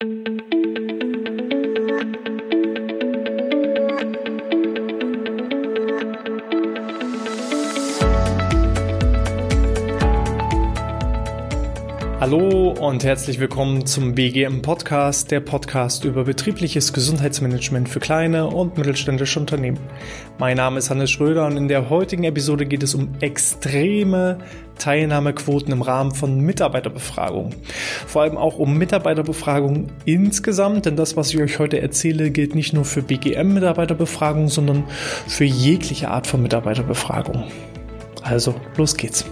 thank you Hallo und herzlich willkommen zum BGM Podcast, der Podcast über betriebliches Gesundheitsmanagement für kleine und mittelständische Unternehmen. Mein Name ist Hannes Schröder und in der heutigen Episode geht es um extreme Teilnahmequoten im Rahmen von Mitarbeiterbefragungen. Vor allem auch um Mitarbeiterbefragungen insgesamt, denn das, was ich euch heute erzähle, gilt nicht nur für BGM-Mitarbeiterbefragungen, sondern für jegliche Art von Mitarbeiterbefragung. Also, los geht's.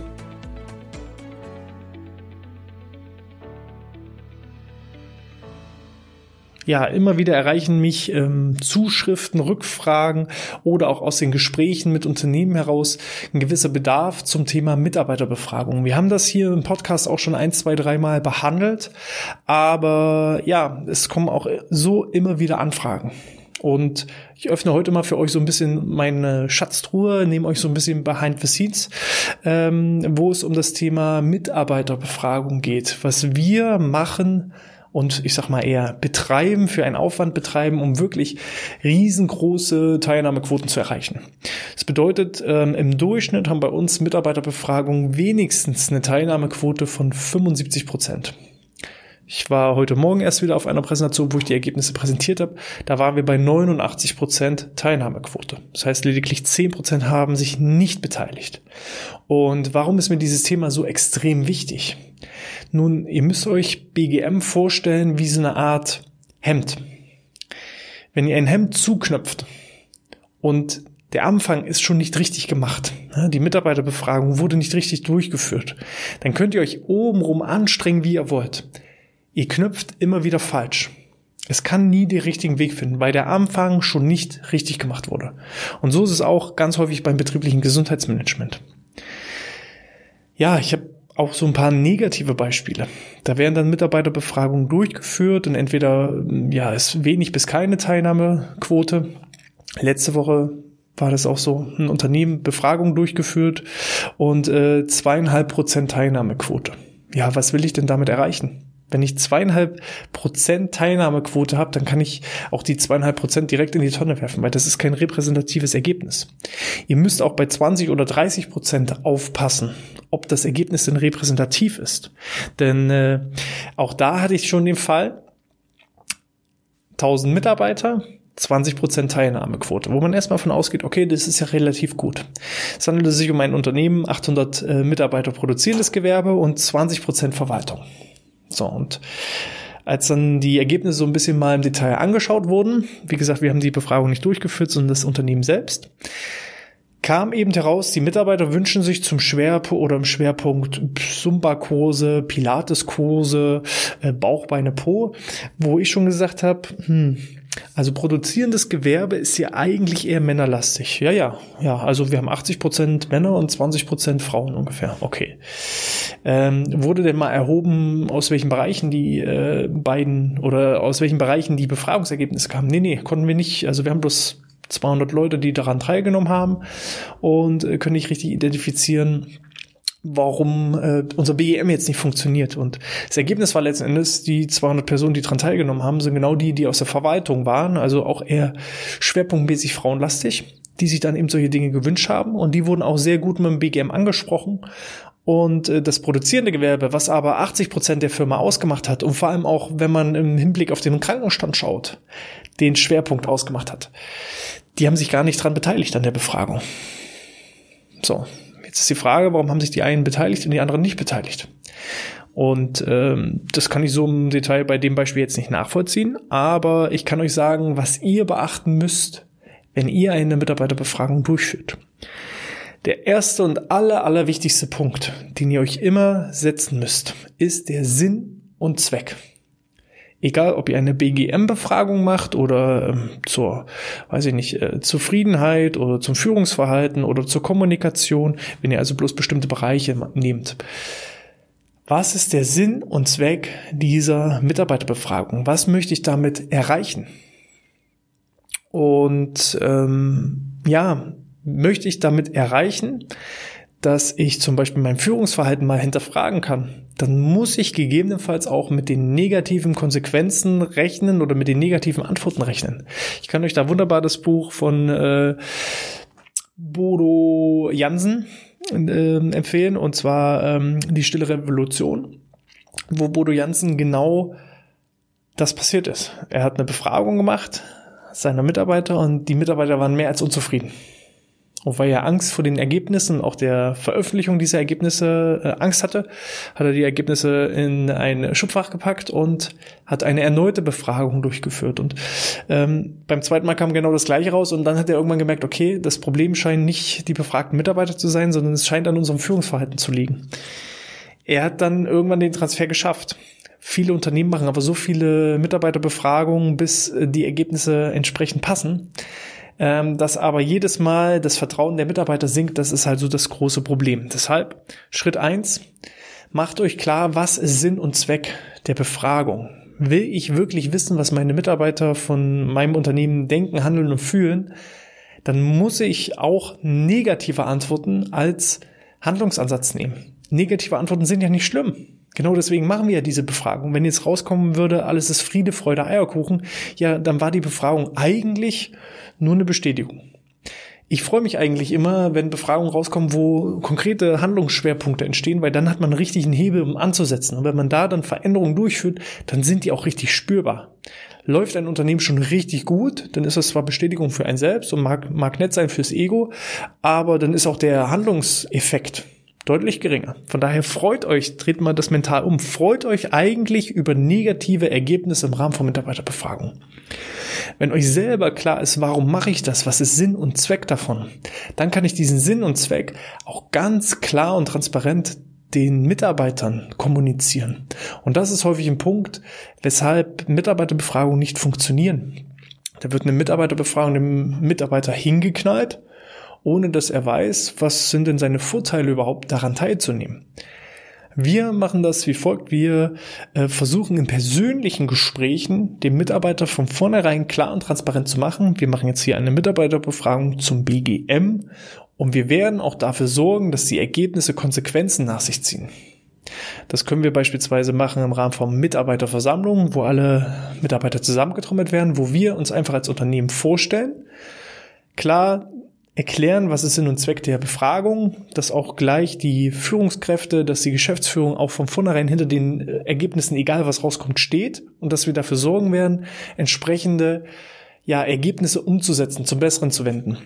Ja, immer wieder erreichen mich ähm, Zuschriften, Rückfragen oder auch aus den Gesprächen mit Unternehmen heraus ein gewisser Bedarf zum Thema Mitarbeiterbefragung. Wir haben das hier im Podcast auch schon ein, zwei, dreimal behandelt, aber ja, es kommen auch so immer wieder Anfragen. Und ich öffne heute mal für euch so ein bisschen meine Schatztruhe, nehme euch so ein bisschen behind the scenes, ähm, wo es um das Thema Mitarbeiterbefragung geht. Was wir machen, und ich sag mal eher betreiben, für einen Aufwand betreiben, um wirklich riesengroße Teilnahmequoten zu erreichen. Das bedeutet, ähm, im Durchschnitt haben bei uns Mitarbeiterbefragungen wenigstens eine Teilnahmequote von 75 Prozent. Ich war heute Morgen erst wieder auf einer Präsentation, wo ich die Ergebnisse präsentiert habe. Da waren wir bei 89 Prozent Teilnahmequote. Das heißt, lediglich 10 Prozent haben sich nicht beteiligt. Und warum ist mir dieses Thema so extrem wichtig? Nun, ihr müsst euch BGM vorstellen wie so eine Art Hemd. Wenn ihr ein Hemd zuknöpft und der Anfang ist schon nicht richtig gemacht. Die Mitarbeiterbefragung wurde nicht richtig durchgeführt. Dann könnt ihr euch obenrum anstrengen, wie ihr wollt. Ihr knüpft immer wieder falsch. Es kann nie den richtigen Weg finden, weil der Anfang schon nicht richtig gemacht wurde. Und so ist es auch ganz häufig beim betrieblichen Gesundheitsmanagement. Ja, ich habe auch so ein paar negative Beispiele. Da werden dann Mitarbeiterbefragungen durchgeführt und entweder ja ist wenig bis keine Teilnahmequote. Letzte Woche war das auch so ein Unternehmen Befragung durchgeführt und äh, zweieinhalb Prozent Teilnahmequote. Ja, was will ich denn damit erreichen? Wenn ich zweieinhalb Prozent Teilnahmequote habe, dann kann ich auch die zweieinhalb Prozent direkt in die Tonne werfen, weil das ist kein repräsentatives Ergebnis. Ihr müsst auch bei 20 oder 30 Prozent aufpassen, ob das Ergebnis denn repräsentativ ist. Denn äh, auch da hatte ich schon den Fall, 1000 Mitarbeiter, 20% Teilnahmequote, wo man erstmal von ausgeht, okay, das ist ja relativ gut. Es handelt sich um ein Unternehmen, 800 äh, Mitarbeiter produzierendes Gewerbe und 20% Verwaltung. So, und als dann die Ergebnisse so ein bisschen mal im Detail angeschaut wurden, wie gesagt, wir haben die Befragung nicht durchgeführt, sondern das Unternehmen selbst, kam eben heraus, die Mitarbeiter wünschen sich zum Schwerpunkt oder im Schwerpunkt Zumba-Kurse, Pilates-Kurse, äh, Bauchbeine Po, wo ich schon gesagt habe, hm, also produzierendes Gewerbe ist ja eigentlich eher männerlastig. Ja, ja, ja. Also wir haben 80 Prozent Männer und 20 Prozent Frauen ungefähr. Okay. Ähm, wurde denn mal erhoben, aus welchen Bereichen die äh, beiden oder aus welchen Bereichen die Befragungsergebnisse kamen? Nee, nee, konnten wir nicht. Also wir haben bloß 200 Leute, die daran teilgenommen haben und äh, können nicht richtig identifizieren, warum äh, unser BEM jetzt nicht funktioniert. Und das Ergebnis war letzten Endes, die 200 Personen, die daran teilgenommen haben, sind genau die, die aus der Verwaltung waren, also auch eher schwerpunktmäßig frauenlastig, die sich dann eben solche Dinge gewünscht haben. Und die wurden auch sehr gut mit dem BGM angesprochen. Und äh, das produzierende Gewerbe, was aber 80 Prozent der Firma ausgemacht hat und vor allem auch, wenn man im Hinblick auf den Krankenstand schaut, den Schwerpunkt ausgemacht hat, die haben sich gar nicht dran beteiligt an der Befragung. So, Jetzt ist die Frage, warum haben sich die einen beteiligt und die anderen nicht beteiligt? Und ähm, das kann ich so im Detail bei dem Beispiel jetzt nicht nachvollziehen, aber ich kann euch sagen, was ihr beachten müsst, wenn ihr eine Mitarbeiterbefragung durchführt. Der erste und aller, allerwichtigste Punkt, den ihr euch immer setzen müsst, ist der Sinn und Zweck egal ob ihr eine BGM-Befragung macht oder ähm, zur, weiß ich nicht, äh, Zufriedenheit oder zum Führungsverhalten oder zur Kommunikation, wenn ihr also bloß bestimmte Bereiche nehmt. Was ist der Sinn und Zweck dieser Mitarbeiterbefragung? Was möchte ich damit erreichen? Und ähm, ja, möchte ich damit erreichen, dass ich zum Beispiel mein Führungsverhalten mal hinterfragen kann, dann muss ich gegebenenfalls auch mit den negativen Konsequenzen rechnen oder mit den negativen Antworten rechnen. Ich kann euch da wunderbar das Buch von äh, Bodo Jansen äh, empfehlen, und zwar ähm, Die Stille Revolution, wo Bodo Jansen genau das passiert ist. Er hat eine Befragung gemacht seiner Mitarbeiter und die Mitarbeiter waren mehr als unzufrieden. Und weil er Angst vor den Ergebnissen auch der Veröffentlichung dieser Ergebnisse äh, Angst hatte, hat er die Ergebnisse in ein Schubfach gepackt und hat eine erneute Befragung durchgeführt. Und ähm, beim zweiten Mal kam genau das gleiche raus und dann hat er irgendwann gemerkt, okay, das Problem scheint nicht die befragten Mitarbeiter zu sein, sondern es scheint an unserem Führungsverhalten zu liegen. Er hat dann irgendwann den Transfer geschafft. Viele Unternehmen machen aber so viele Mitarbeiterbefragungen, bis die Ergebnisse entsprechend passen ähm, dass aber jedes Mal das Vertrauen der Mitarbeiter sinkt, das ist halt so das große Problem. Deshalb Schritt eins: macht euch klar, was ist Sinn und Zweck der Befragung. Will ich wirklich wissen, was meine Mitarbeiter von meinem Unternehmen denken, handeln und fühlen, dann muss ich auch negative Antworten als Handlungsansatz nehmen. Negative Antworten sind ja nicht schlimm. Genau deswegen machen wir ja diese Befragung. Wenn jetzt rauskommen würde, alles ist Friede, Freude, Eierkuchen, ja, dann war die Befragung eigentlich nur eine Bestätigung. Ich freue mich eigentlich immer, wenn Befragungen rauskommen, wo konkrete Handlungsschwerpunkte entstehen, weil dann hat man einen richtigen Hebel, um anzusetzen. Und wenn man da dann Veränderungen durchführt, dann sind die auch richtig spürbar. Läuft ein Unternehmen schon richtig gut, dann ist das zwar Bestätigung für einen selbst und mag, mag nett sein fürs Ego, aber dann ist auch der Handlungseffekt deutlich geringer. Von daher freut euch, dreht mal das mental um, freut euch eigentlich über negative Ergebnisse im Rahmen von Mitarbeiterbefragungen. Wenn euch selber klar ist, warum mache ich das, was ist Sinn und Zweck davon, dann kann ich diesen Sinn und Zweck auch ganz klar und transparent den Mitarbeitern kommunizieren. Und das ist häufig ein Punkt, weshalb Mitarbeiterbefragungen nicht funktionieren. Da wird eine Mitarbeiterbefragung dem Mitarbeiter hingeknallt ohne dass er weiß, was sind denn seine Vorteile überhaupt daran teilzunehmen. Wir machen das wie folgt. Wir äh, versuchen in persönlichen Gesprächen dem Mitarbeiter von vornherein klar und transparent zu machen. Wir machen jetzt hier eine Mitarbeiterbefragung zum BGM und wir werden auch dafür sorgen, dass die Ergebnisse Konsequenzen nach sich ziehen. Das können wir beispielsweise machen im Rahmen von Mitarbeiterversammlungen, wo alle Mitarbeiter zusammengetrommelt werden, wo wir uns einfach als Unternehmen vorstellen. Klar, erklären, was ist Sinn und Zweck der Befragung, dass auch gleich die Führungskräfte, dass die Geschäftsführung auch von vornherein hinter den äh, Ergebnissen, egal was rauskommt, steht und dass wir dafür sorgen werden, entsprechende ja, Ergebnisse umzusetzen, zum Besseren zu wenden.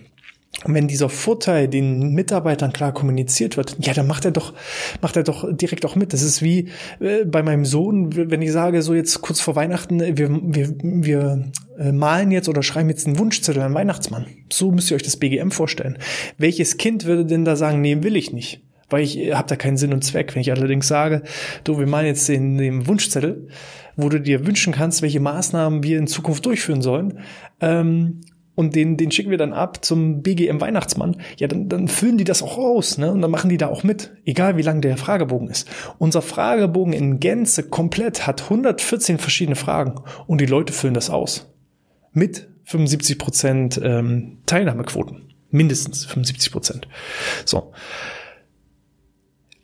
Und wenn dieser Vorteil den Mitarbeitern klar kommuniziert wird, ja, dann macht er doch, macht er doch direkt auch mit. Das ist wie äh, bei meinem Sohn, wenn ich sage, so jetzt kurz vor Weihnachten, wir, wir, wir äh, malen jetzt oder schreiben jetzt einen Wunschzettel an Weihnachtsmann. So müsst ihr euch das BGM vorstellen. Welches Kind würde denn da sagen, nee, will ich nicht? Weil ich äh, habe da keinen Sinn und Zweck. Wenn ich allerdings sage, du, wir malen jetzt den, den Wunschzettel, wo du dir wünschen kannst, welche Maßnahmen wir in Zukunft durchführen sollen, ähm, und den, den schicken wir dann ab zum BGM Weihnachtsmann, ja, dann, dann füllen die das auch aus, ne? Und dann machen die da auch mit, egal wie lang der Fragebogen ist. Unser Fragebogen in Gänze komplett hat 114 verschiedene Fragen und die Leute füllen das aus. Mit 75 Prozent ähm, Teilnahmequoten. Mindestens 75 Prozent. So.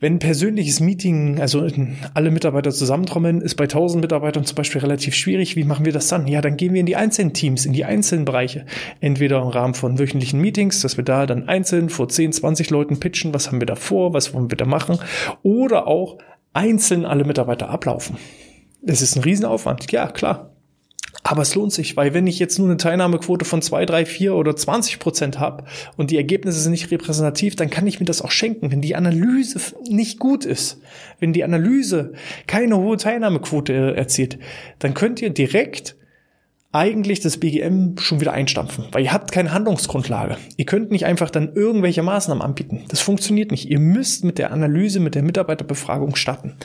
Wenn ein persönliches Meeting, also alle Mitarbeiter zusammentrommeln, ist bei 1000 Mitarbeitern zum Beispiel relativ schwierig. Wie machen wir das dann? Ja, dann gehen wir in die einzelnen Teams, in die einzelnen Bereiche. Entweder im Rahmen von wöchentlichen Meetings, dass wir da dann einzeln vor 10, 20 Leuten pitchen, was haben wir da vor, was wollen wir da machen. Oder auch einzeln alle Mitarbeiter ablaufen. Das ist ein Riesenaufwand. Ja, klar. Aber es lohnt sich, weil wenn ich jetzt nur eine Teilnahmequote von zwei, drei, vier oder 20 Prozent habe und die Ergebnisse sind nicht repräsentativ, dann kann ich mir das auch schenken. Wenn die Analyse nicht gut ist, wenn die Analyse keine hohe Teilnahmequote erzielt, dann könnt ihr direkt eigentlich das BGM schon wieder einstampfen, weil ihr habt keine Handlungsgrundlage. Ihr könnt nicht einfach dann irgendwelche Maßnahmen anbieten. Das funktioniert nicht. Ihr müsst mit der Analyse, mit der Mitarbeiterbefragung starten.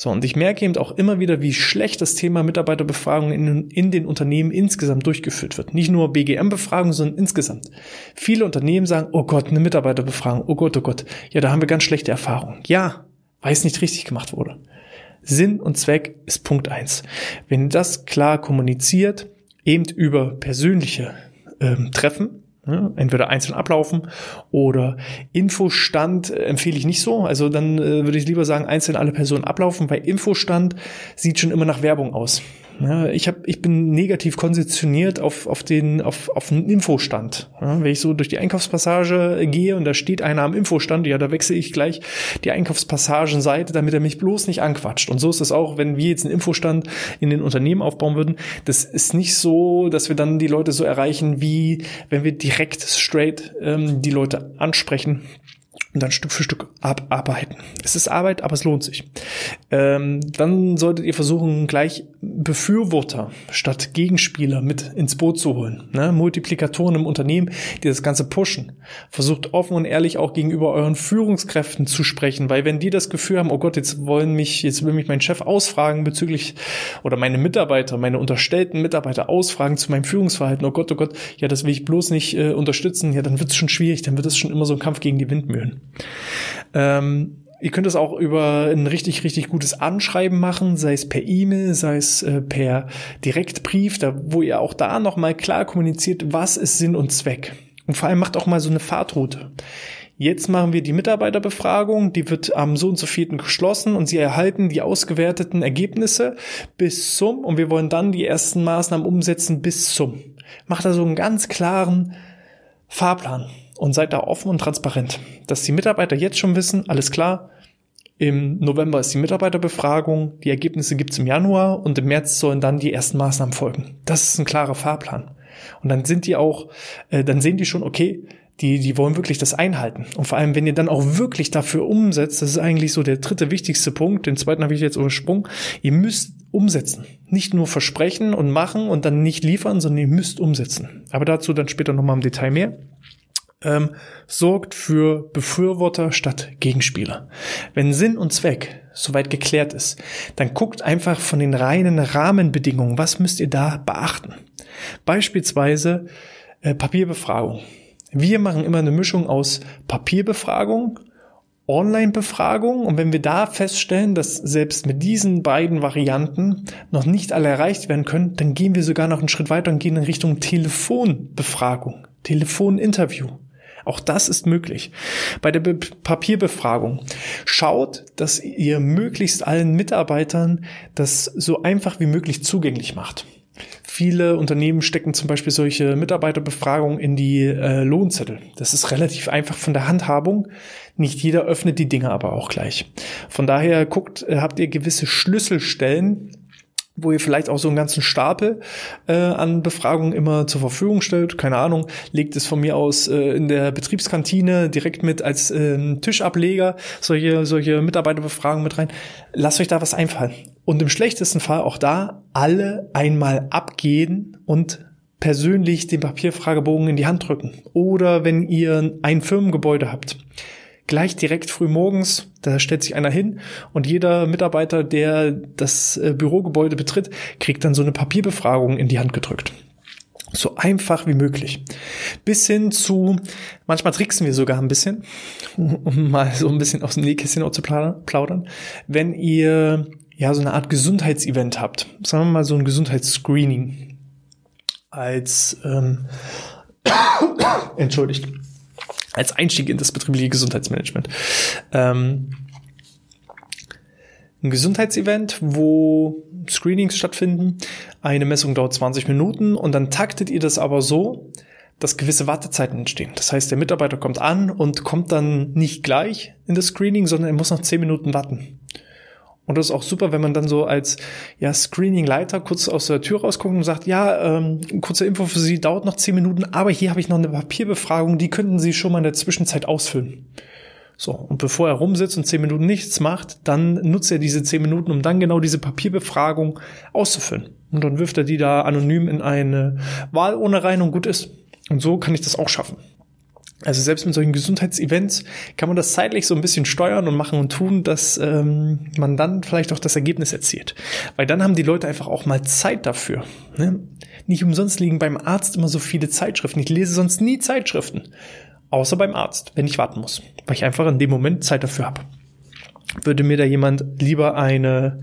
So, und ich merke eben auch immer wieder, wie schlecht das Thema Mitarbeiterbefragung in, in den Unternehmen insgesamt durchgeführt wird. Nicht nur BGM-Befragung, sondern insgesamt. Viele Unternehmen sagen, oh Gott, eine Mitarbeiterbefragung, oh Gott, oh Gott. Ja, da haben wir ganz schlechte Erfahrungen. Ja, weil es nicht richtig gemacht wurde. Sinn und Zweck ist Punkt eins. Wenn das klar kommuniziert, eben über persönliche ähm, Treffen? Entweder einzeln ablaufen oder Infostand äh, empfehle ich nicht so. Also dann äh, würde ich lieber sagen, einzeln alle Personen ablaufen, weil Infostand sieht schon immer nach Werbung aus. Ja, ich, hab, ich bin negativ konditioniert auf, auf den auf, auf einen Infostand. Ja, wenn ich so durch die Einkaufspassage gehe und da steht einer am Infostand, ja, da wechsle ich gleich die Einkaufspassagenseite, damit er mich bloß nicht anquatscht. Und so ist es auch, wenn wir jetzt einen Infostand in den Unternehmen aufbauen würden. Das ist nicht so, dass wir dann die Leute so erreichen, wie wenn wir direkt straight ähm, die Leute ansprechen und dann Stück für Stück abarbeiten. Es ist Arbeit, aber es lohnt sich. Ähm, dann solltet ihr versuchen, gleich Befürworter statt Gegenspieler mit ins Boot zu holen. Ne? Multiplikatoren im Unternehmen, die das Ganze pushen. Versucht offen und ehrlich auch gegenüber euren Führungskräften zu sprechen, weil wenn die das Gefühl haben, oh Gott, jetzt wollen mich, jetzt will mich mein Chef ausfragen bezüglich oder meine Mitarbeiter, meine unterstellten Mitarbeiter ausfragen zu meinem Führungsverhalten, oh Gott, oh Gott, ja, das will ich bloß nicht äh, unterstützen, ja, dann wird es schon schwierig, dann wird es schon immer so ein Kampf gegen die Windmühlen. Ähm, Ihr könnt es auch über ein richtig, richtig gutes Anschreiben machen, sei es per E-Mail, sei es äh, per Direktbrief, da, wo ihr auch da nochmal klar kommuniziert, was ist Sinn und Zweck. Und vor allem macht auch mal so eine Fahrtroute. Jetzt machen wir die Mitarbeiterbefragung, die wird am so und so vierten geschlossen und sie erhalten die ausgewerteten Ergebnisse bis zum, und wir wollen dann die ersten Maßnahmen umsetzen bis zum. Macht also einen ganz klaren Fahrplan und seid da offen und transparent, dass die Mitarbeiter jetzt schon wissen, alles klar, im November ist die Mitarbeiterbefragung, die Ergebnisse gibt's im Januar und im März sollen dann die ersten Maßnahmen folgen. Das ist ein klarer Fahrplan. Und dann sind die auch, äh, dann sehen die schon, okay, die, die wollen wirklich das einhalten. Und vor allem, wenn ihr dann auch wirklich dafür umsetzt, das ist eigentlich so der dritte wichtigste Punkt, den zweiten habe ich jetzt übersprungen, ihr müsst umsetzen. Nicht nur versprechen und machen und dann nicht liefern, sondern ihr müsst umsetzen. Aber dazu dann später nochmal im Detail mehr ähm, sorgt für Befürworter statt Gegenspieler. Wenn Sinn und Zweck soweit geklärt ist, dann guckt einfach von den reinen Rahmenbedingungen, was müsst ihr da beachten. Beispielsweise äh, Papierbefragung. Wir machen immer eine Mischung aus Papierbefragung, Online-Befragung und wenn wir da feststellen, dass selbst mit diesen beiden Varianten noch nicht alle erreicht werden können, dann gehen wir sogar noch einen Schritt weiter und gehen in Richtung Telefonbefragung, Telefoninterview. Auch das ist möglich. Bei der Be Papierbefragung schaut, dass ihr möglichst allen Mitarbeitern das so einfach wie möglich zugänglich macht. Viele Unternehmen stecken zum Beispiel solche Mitarbeiterbefragungen in die äh, Lohnzettel. Das ist relativ einfach von der Handhabung. Nicht jeder öffnet die Dinge aber auch gleich. Von daher guckt, äh, habt ihr gewisse Schlüsselstellen, wo ihr vielleicht auch so einen ganzen Stapel äh, an Befragungen immer zur Verfügung stellt. Keine Ahnung, legt es von mir aus äh, in der Betriebskantine direkt mit als äh, Tischableger solche, solche Mitarbeiterbefragungen mit rein. Lasst euch da was einfallen. Und im schlechtesten Fall auch da alle einmal abgehen und persönlich den Papierfragebogen in die Hand drücken. Oder wenn ihr ein Firmengebäude habt gleich direkt früh morgens, da stellt sich einer hin und jeder Mitarbeiter, der das äh, Bürogebäude betritt, kriegt dann so eine Papierbefragung in die Hand gedrückt. So einfach wie möglich. Bis hin zu, manchmal tricksen wir sogar ein bisschen, um mal so ein bisschen aus dem Nähkästchen auch zu plaudern. Wenn ihr ja so eine Art Gesundheitsevent habt, sagen wir mal so ein Gesundheitsscreening als ähm, entschuldigt als Einstieg in das betriebliche Gesundheitsmanagement. Ähm, ein Gesundheitsevent, wo Screenings stattfinden. Eine Messung dauert 20 Minuten und dann taktet ihr das aber so, dass gewisse Wartezeiten entstehen. Das heißt, der Mitarbeiter kommt an und kommt dann nicht gleich in das Screening, sondern er muss noch 10 Minuten warten. Und das ist auch super, wenn man dann so als ja, Screening-Leiter kurz aus der Tür rausguckt und sagt, ja, ähm, kurze Info für Sie, dauert noch zehn Minuten, aber hier habe ich noch eine Papierbefragung, die könnten Sie schon mal in der Zwischenzeit ausfüllen. So, und bevor er rumsitzt und zehn Minuten nichts macht, dann nutzt er diese zehn Minuten, um dann genau diese Papierbefragung auszufüllen. Und dann wirft er die da anonym in eine Wahlurne rein und gut ist. Und so kann ich das auch schaffen. Also selbst mit solchen Gesundheitsevents kann man das zeitlich so ein bisschen steuern und machen und tun, dass ähm, man dann vielleicht auch das Ergebnis erzielt. Weil dann haben die Leute einfach auch mal Zeit dafür. Ne? Nicht umsonst liegen beim Arzt immer so viele Zeitschriften. Ich lese sonst nie Zeitschriften. Außer beim Arzt, wenn ich warten muss. Weil ich einfach in dem Moment Zeit dafür habe. Würde mir da jemand lieber eine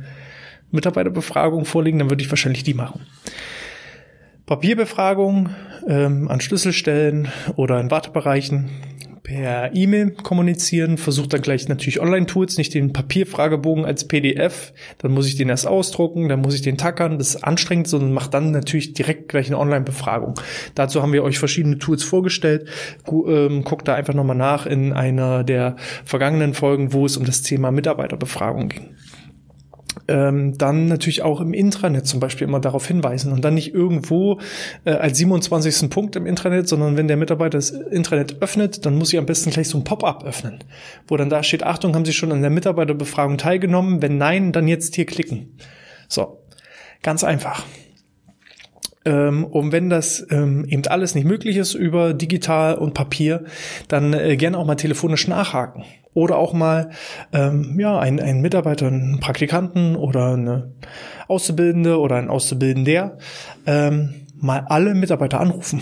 Mitarbeiterbefragung vorlegen, dann würde ich wahrscheinlich die machen. Papierbefragung ähm, an Schlüsselstellen oder in Wartebereichen per E-Mail kommunizieren, versucht dann gleich natürlich Online-Tools, nicht den Papierfragebogen als PDF, dann muss ich den erst ausdrucken, dann muss ich den tackern, das ist anstrengend, sondern macht dann natürlich direkt gleich eine Online-Befragung. Dazu haben wir euch verschiedene Tools vorgestellt. Ähm, guckt da einfach nochmal nach in einer der vergangenen Folgen, wo es um das Thema Mitarbeiterbefragung ging ähm, dann natürlich auch im Intranet zum Beispiel immer darauf hinweisen und dann nicht irgendwo äh, als 27. Punkt im Intranet, sondern wenn der Mitarbeiter das Intranet öffnet, dann muss ich am besten gleich so ein Pop-up öffnen, wo dann da steht, Achtung, haben Sie schon an der Mitarbeiterbefragung teilgenommen? Wenn nein, dann jetzt hier klicken. So, ganz einfach. Ähm, und wenn das ähm, eben alles nicht möglich ist über digital und Papier, dann äh, gerne auch mal telefonisch nachhaken. Oder auch mal ähm, ja, ein, ein Mitarbeiter, einen Praktikanten oder eine Auszubildende oder ein Auszubildender ähm, mal alle Mitarbeiter anrufen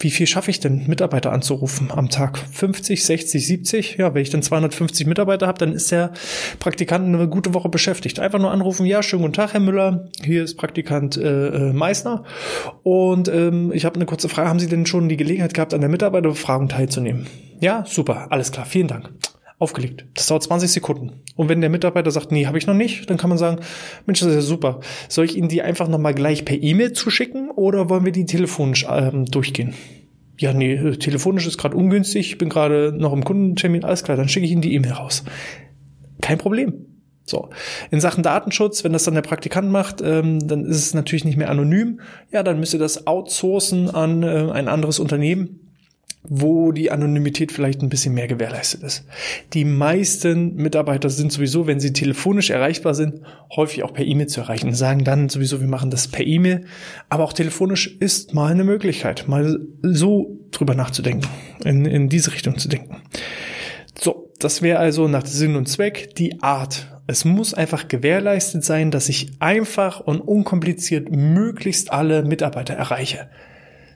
wie viel schaffe ich denn, Mitarbeiter anzurufen am Tag? 50, 60, 70? Ja, wenn ich dann 250 Mitarbeiter habe, dann ist der Praktikant eine gute Woche beschäftigt. Einfach nur anrufen, ja, schönen guten Tag, Herr Müller, hier ist Praktikant äh, äh Meißner und ähm, ich habe eine kurze Frage, haben Sie denn schon die Gelegenheit gehabt, an der Mitarbeiterbefragung teilzunehmen? Ja, super, alles klar, vielen Dank aufgelegt. Das dauert 20 Sekunden. Und wenn der Mitarbeiter sagt, nee, habe ich noch nicht, dann kann man sagen, Mensch, das ist ja super. Soll ich Ihnen die einfach nochmal gleich per E-Mail zuschicken oder wollen wir die telefonisch ähm, durchgehen? Ja, nee, äh, telefonisch ist gerade ungünstig, ich bin gerade noch im Kundentermin, alles klar, dann schicke ich Ihnen die E-Mail raus. Kein Problem. So. In Sachen Datenschutz, wenn das dann der Praktikant macht, ähm, dann ist es natürlich nicht mehr anonym. Ja, dann müsst ihr das outsourcen an äh, ein anderes Unternehmen wo die Anonymität vielleicht ein bisschen mehr gewährleistet ist. Die meisten Mitarbeiter sind sowieso, wenn sie telefonisch erreichbar sind, häufig auch per E-Mail zu erreichen. Sagen dann sowieso, wir machen das per E-Mail. Aber auch telefonisch ist mal eine Möglichkeit, mal so drüber nachzudenken, in, in diese Richtung zu denken. So, das wäre also nach Sinn und Zweck die Art. Es muss einfach gewährleistet sein, dass ich einfach und unkompliziert möglichst alle Mitarbeiter erreiche.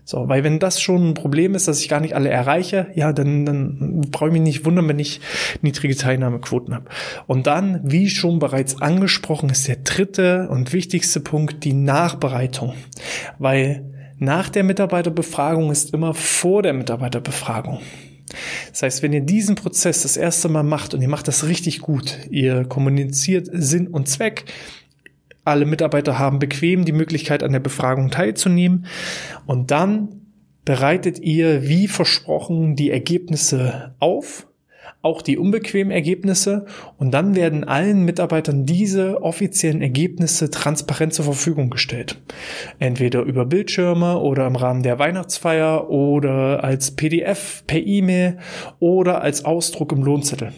So, weil wenn das schon ein Problem ist, dass ich gar nicht alle erreiche, ja, dann, dann brauche ich mich nicht wundern, wenn ich niedrige Teilnahmequoten habe. Und dann, wie schon bereits angesprochen, ist der dritte und wichtigste Punkt die Nachbereitung. Weil nach der Mitarbeiterbefragung ist immer vor der Mitarbeiterbefragung. Das heißt, wenn ihr diesen Prozess das erste Mal macht und ihr macht das richtig gut, ihr kommuniziert Sinn und Zweck, alle Mitarbeiter haben bequem die Möglichkeit, an der Befragung teilzunehmen. Und dann bereitet ihr, wie versprochen, die Ergebnisse auf, auch die unbequemen Ergebnisse. Und dann werden allen Mitarbeitern diese offiziellen Ergebnisse transparent zur Verfügung gestellt. Entweder über Bildschirme oder im Rahmen der Weihnachtsfeier oder als PDF per E-Mail oder als Ausdruck im Lohnzettel.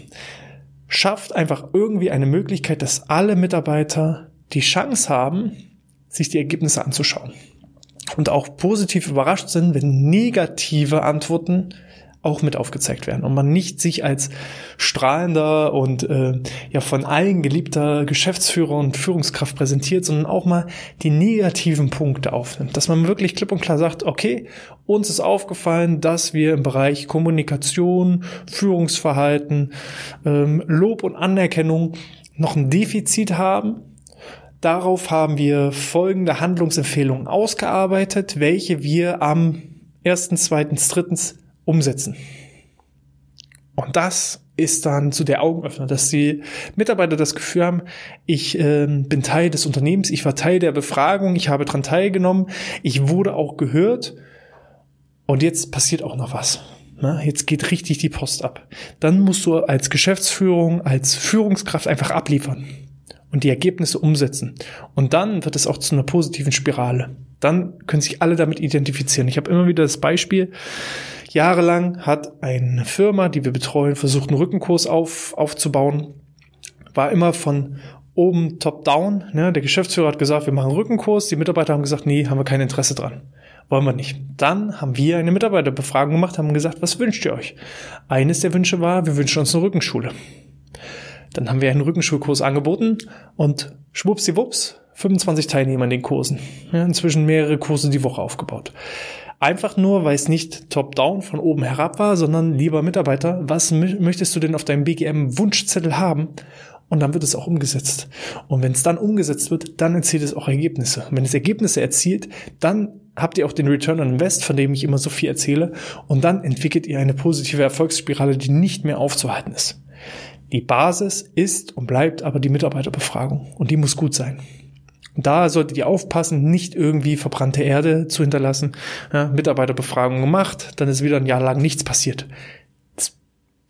Schafft einfach irgendwie eine Möglichkeit, dass alle Mitarbeiter die Chance haben, sich die Ergebnisse anzuschauen. Und auch positiv überrascht sind, wenn negative Antworten auch mit aufgezeigt werden und man nicht sich als strahlender und äh, ja von allen geliebter Geschäftsführer und Führungskraft präsentiert, sondern auch mal die negativen Punkte aufnimmt, dass man wirklich klipp und klar sagt, okay, uns ist aufgefallen, dass wir im Bereich Kommunikation, Führungsverhalten, ähm, Lob und Anerkennung noch ein Defizit haben Darauf haben wir folgende Handlungsempfehlungen ausgearbeitet, welche wir am 1., 2., 3. umsetzen. Und das ist dann zu der Augenöffner, dass die Mitarbeiter das Gefühl haben, ich äh, bin Teil des Unternehmens, ich war Teil der Befragung, ich habe daran teilgenommen, ich wurde auch gehört und jetzt passiert auch noch was. Na, ne? jetzt geht richtig die Post ab. Dann musst du als Geschäftsführung, als Führungskraft einfach abliefern und die Ergebnisse umsetzen. Und dann wird es auch zu einer positiven Spirale. Dann können sich alle damit identifizieren. Ich habe immer wieder das Beispiel, jahrelang hat eine Firma, die wir betreuen, versucht, einen Rückenkurs auf, aufzubauen. War immer von oben top-down. Ne? Der Geschäftsführer hat gesagt, wir machen einen Rückenkurs. Die Mitarbeiter haben gesagt, nee, haben wir kein Interesse dran. Wollen wir nicht. Dann haben wir eine Mitarbeiterbefragung gemacht, haben gesagt, was wünscht ihr euch? Eines der Wünsche war, wir wünschen uns eine Rückenschule. Dann haben wir einen Rückenschulkurs angeboten und schwuppsiwupps, 25 Teilnehmer in den Kursen. Ja, inzwischen mehrere Kurse die Woche aufgebaut. Einfach nur, weil es nicht top-down von oben herab war, sondern lieber Mitarbeiter, was möchtest du denn auf deinem BGM-Wunschzettel haben? Und dann wird es auch umgesetzt. Und wenn es dann umgesetzt wird, dann erzielt es auch Ergebnisse. Und wenn es Ergebnisse erzielt, dann habt ihr auch den Return on Invest, von dem ich immer so viel erzähle, und dann entwickelt ihr eine positive Erfolgsspirale, die nicht mehr aufzuhalten ist. Die Basis ist und bleibt aber die Mitarbeiterbefragung und die muss gut sein. Da solltet ihr aufpassen, nicht irgendwie verbrannte Erde zu hinterlassen. Ja, Mitarbeiterbefragung gemacht, dann ist wieder ein Jahr lang nichts passiert. Das,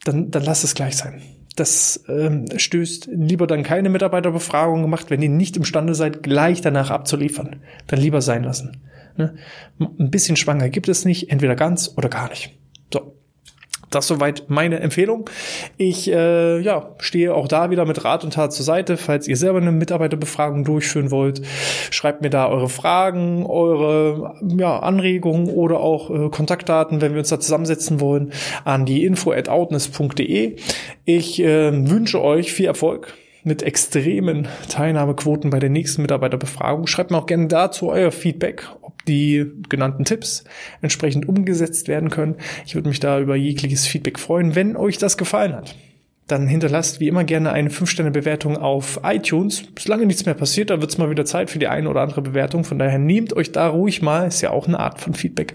dann, dann lasst es gleich sein. Das ähm, stößt lieber dann keine Mitarbeiterbefragung gemacht, wenn ihr nicht imstande seid, gleich danach abzuliefern. Dann lieber sein lassen. Ne? Ein bisschen schwanger gibt es nicht, entweder ganz oder gar nicht. Das soweit meine Empfehlung. Ich äh, ja, stehe auch da wieder mit Rat und Tat zur Seite, falls ihr selber eine Mitarbeiterbefragung durchführen wollt. Schreibt mir da eure Fragen, eure ja, Anregungen oder auch äh, Kontaktdaten, wenn wir uns da zusammensetzen wollen, an die info at outness.de. Ich äh, wünsche euch viel Erfolg mit extremen Teilnahmequoten bei der nächsten Mitarbeiterbefragung. Schreibt mir auch gerne dazu euer Feedback, die genannten Tipps entsprechend umgesetzt werden können. Ich würde mich da über jegliches Feedback freuen, wenn euch das gefallen hat dann hinterlasst wie immer gerne eine 5-Sterne-Bewertung auf iTunes. Solange nichts mehr passiert, da wird es mal wieder Zeit für die eine oder andere Bewertung. Von daher nehmt euch da ruhig mal, ist ja auch eine Art von Feedback,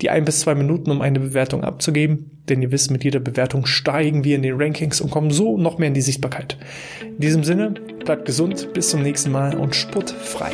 die ein bis zwei Minuten, um eine Bewertung abzugeben. Denn ihr wisst, mit jeder Bewertung steigen wir in den Rankings und kommen so noch mehr in die Sichtbarkeit. In diesem Sinne, bleibt gesund, bis zum nächsten Mal und sportfrei.